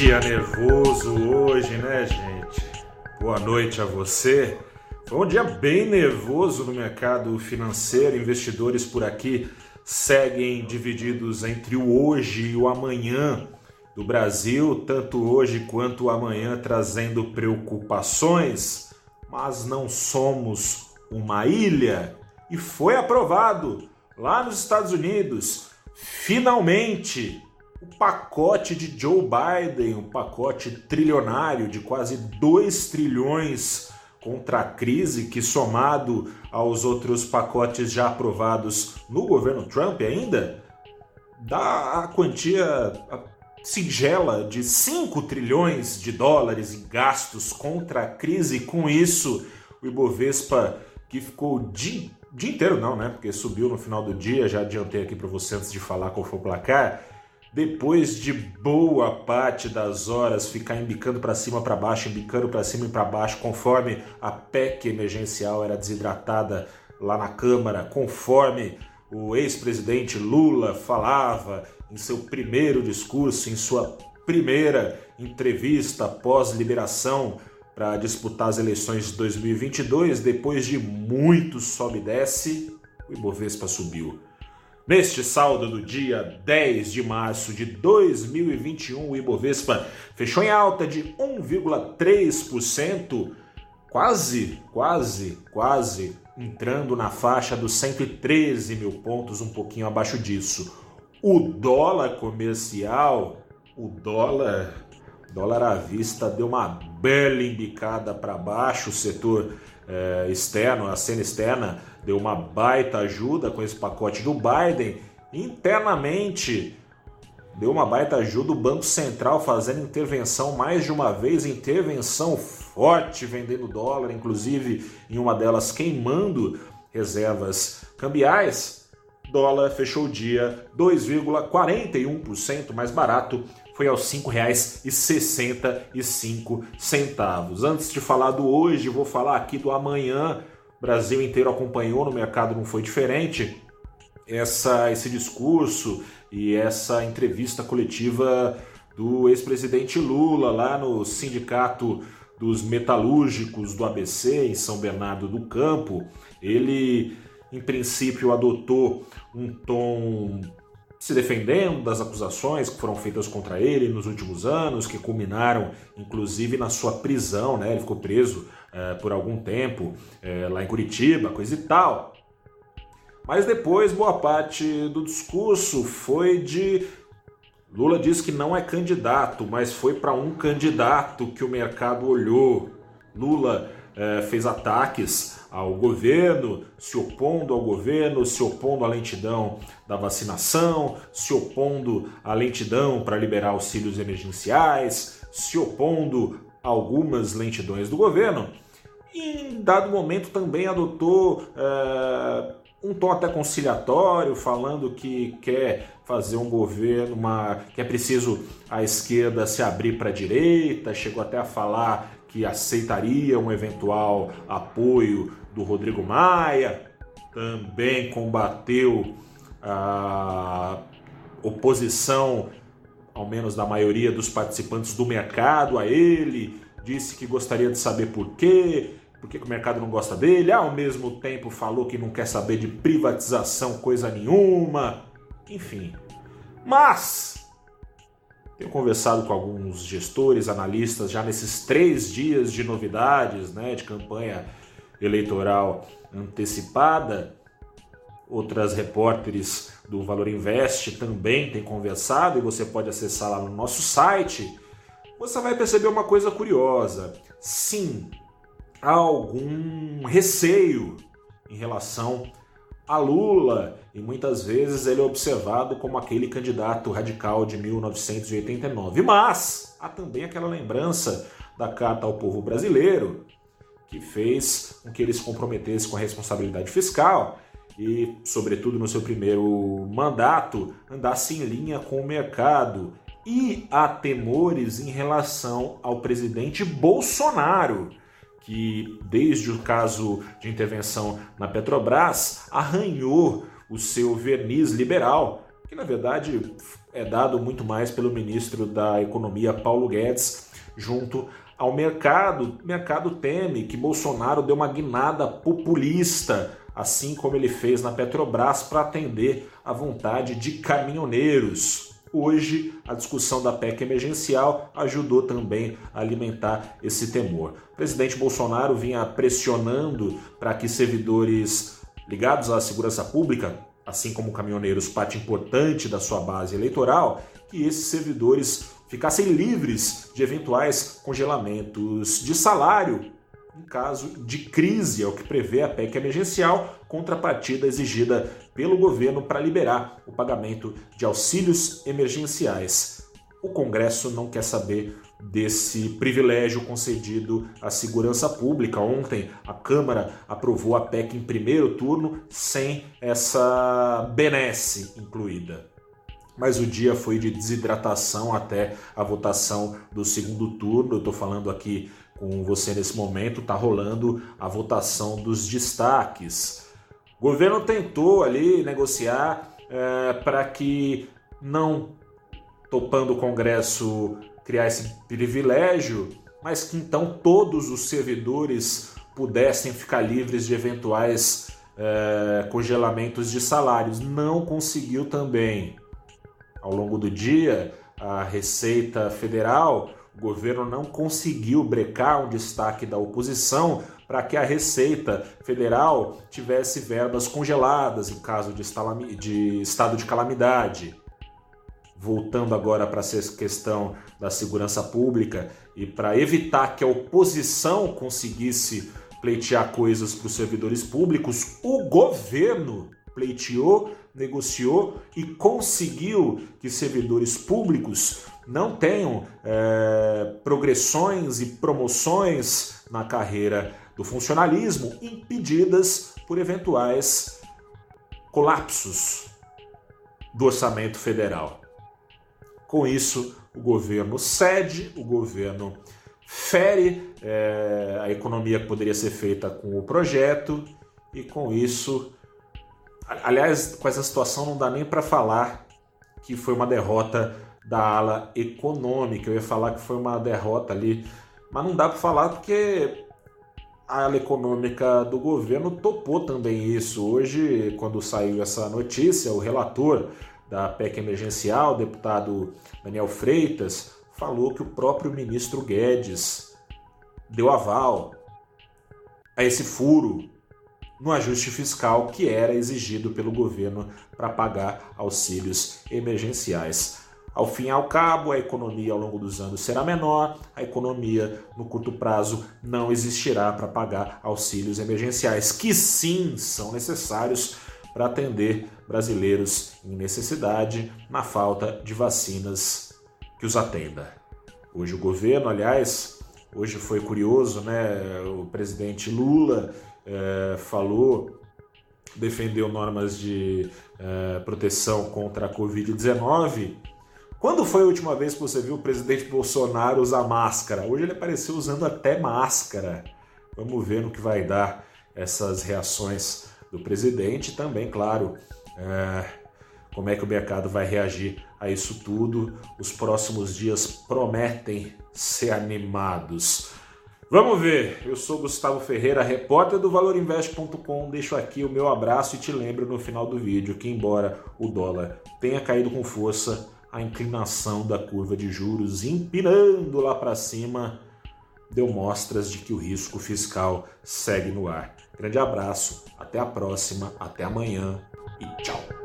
dia nervoso hoje, né, gente? Boa noite a você. Foi um dia bem nervoso no mercado financeiro. Investidores por aqui seguem divididos entre o hoje e o amanhã do Brasil, tanto hoje quanto amanhã, trazendo preocupações. Mas não somos uma ilha e foi aprovado lá nos Estados Unidos, finalmente o pacote de Joe Biden, um pacote trilionário de quase 2 trilhões contra a crise, que somado aos outros pacotes já aprovados no governo Trump ainda, dá a quantia singela de 5 trilhões de dólares em gastos contra a crise. Com isso, o Ibovespa, que ficou o dia, dia inteiro, não, né? Porque subiu no final do dia, já adiantei aqui para você antes de falar qual foi o placar depois de boa parte das horas ficar embicando para cima para baixo, embicando para cima e para baixo, conforme a PEC emergencial era desidratada lá na Câmara, conforme o ex-presidente Lula falava em seu primeiro discurso, em sua primeira entrevista pós-liberação para disputar as eleições de 2022, depois de muito sobe e desce, o Ibovespa subiu. Neste saldo do dia 10 de março de 2021, o Ibovespa fechou em alta de 1,3%, quase, quase, quase entrando na faixa dos 113 mil pontos, um pouquinho abaixo disso. O dólar comercial, o dólar, dólar à vista deu uma bela embicada para baixo, o setor eh, externo, a cena externa deu uma baita ajuda com esse pacote do Biden. Internamente, deu uma baita ajuda o Banco Central fazendo intervenção mais de uma vez, intervenção forte vendendo dólar, inclusive em uma delas queimando reservas cambiais. Dólar fechou o dia 2,41% mais barato, foi aos R$ 5,65. Antes de falar do hoje, vou falar aqui do amanhã. Brasil inteiro acompanhou, no mercado não foi diferente, essa, esse discurso e essa entrevista coletiva do ex-presidente Lula lá no Sindicato dos Metalúrgicos do ABC, em São Bernardo do Campo. Ele, em princípio, adotou um tom se defendendo das acusações que foram feitas contra ele nos últimos anos, que culminaram inclusive na sua prisão, né? Ele ficou preso é, por algum tempo é, lá em Curitiba, coisa e tal. Mas depois, boa parte do discurso foi de. Lula diz que não é candidato, mas foi para um candidato que o mercado olhou. Lula é, fez ataques ao governo, se opondo ao governo, se opondo à lentidão da vacinação, se opondo à lentidão para liberar auxílios emergenciais, se opondo algumas lentidões do governo em dado momento também adotou é, um tom até conciliatório, falando que quer fazer um governo, uma, que é preciso a esquerda se abrir para a direita, chegou até a falar que aceitaria um eventual apoio do Rodrigo Maia, também combateu a oposição, ao menos da maioria dos participantes do mercado, a ele, disse que gostaria de saber por quê, por que o mercado não gosta dele, ao mesmo tempo falou que não quer saber de privatização coisa nenhuma, enfim. Mas tenho conversado com alguns gestores, analistas, já nesses três dias de novidades, né, de campanha eleitoral antecipada. Outras repórteres do Valor Invest também têm conversado e você pode acessar lá no nosso site você vai perceber uma coisa curiosa. Sim, há algum receio em relação a Lula e muitas vezes ele é observado como aquele candidato radical de 1989. Mas há também aquela lembrança da Carta ao Povo Brasileiro, que fez com que ele se com a responsabilidade fiscal e, sobretudo no seu primeiro mandato, andasse em linha com o mercado e há temores em relação ao presidente Bolsonaro, que desde o caso de intervenção na Petrobras arranhou o seu verniz liberal, que na verdade é dado muito mais pelo ministro da Economia, Paulo Guedes, junto ao mercado. O mercado teme que Bolsonaro dê uma guinada populista, assim como ele fez na Petrobras, para atender à vontade de caminhoneiros. Hoje, a discussão da PEC emergencial ajudou também a alimentar esse temor. O presidente Bolsonaro vinha pressionando para que servidores ligados à segurança pública, assim como caminhoneiros, parte importante da sua base eleitoral, que esses servidores ficassem livres de eventuais congelamentos de salário em caso de crise, é o que prevê a PEC emergencial, contrapartida exigida pelo governo para liberar o pagamento de auxílios emergenciais. O Congresso não quer saber desse privilégio concedido à segurança pública. Ontem a Câmara aprovou a PEC em primeiro turno sem essa benesse incluída. Mas o dia foi de desidratação até a votação do segundo turno. Eu estou falando aqui com você nesse momento, está rolando a votação dos destaques. O governo tentou ali negociar é, para que, não topando o Congresso criar esse privilégio, mas que então todos os servidores pudessem ficar livres de eventuais é, congelamentos de salários. Não conseguiu também. Ao longo do dia, a Receita Federal o governo não conseguiu brecar um destaque da oposição para que a Receita Federal tivesse verbas congeladas em caso de, de estado de calamidade. Voltando agora para essa questão da segurança pública e para evitar que a oposição conseguisse pleitear coisas para os servidores públicos, o governo pleiteou, negociou e conseguiu que servidores públicos não tenham é, progressões e promoções na carreira do funcionalismo impedidas por eventuais colapsos do orçamento federal. Com isso, o governo cede, o governo fere é, a economia que poderia ser feita com o projeto e com isso Aliás, com essa situação não dá nem para falar que foi uma derrota da ala econômica. Eu ia falar que foi uma derrota ali, mas não dá para falar porque a ala econômica do governo topou também isso. Hoje, quando saiu essa notícia, o relator da PEC emergencial, o deputado Daniel Freitas, falou que o próprio ministro Guedes deu aval a esse furo no ajuste fiscal que era exigido pelo governo para pagar auxílios emergenciais. Ao fim e ao cabo, a economia ao longo dos anos será menor, a economia no curto prazo não existirá para pagar auxílios emergenciais, que sim são necessários para atender brasileiros em necessidade na falta de vacinas que os atenda. Hoje o governo, aliás, hoje foi curioso, né? O presidente Lula é, falou, defendeu normas de é, proteção contra a Covid-19. Quando foi a última vez que você viu o presidente Bolsonaro usar máscara? Hoje ele apareceu usando até máscara. Vamos ver no que vai dar essas reações do presidente. Também, claro, é, como é que o mercado vai reagir a isso tudo. Os próximos dias prometem ser animados. Vamos ver. Eu sou Gustavo Ferreira, repórter do valorinvest.com. Deixo aqui o meu abraço e te lembro no final do vídeo que, embora o dólar tenha caído com força, a inclinação da curva de juros empinando lá para cima deu mostras de que o risco fiscal segue no ar. Grande abraço, até a próxima, até amanhã e tchau.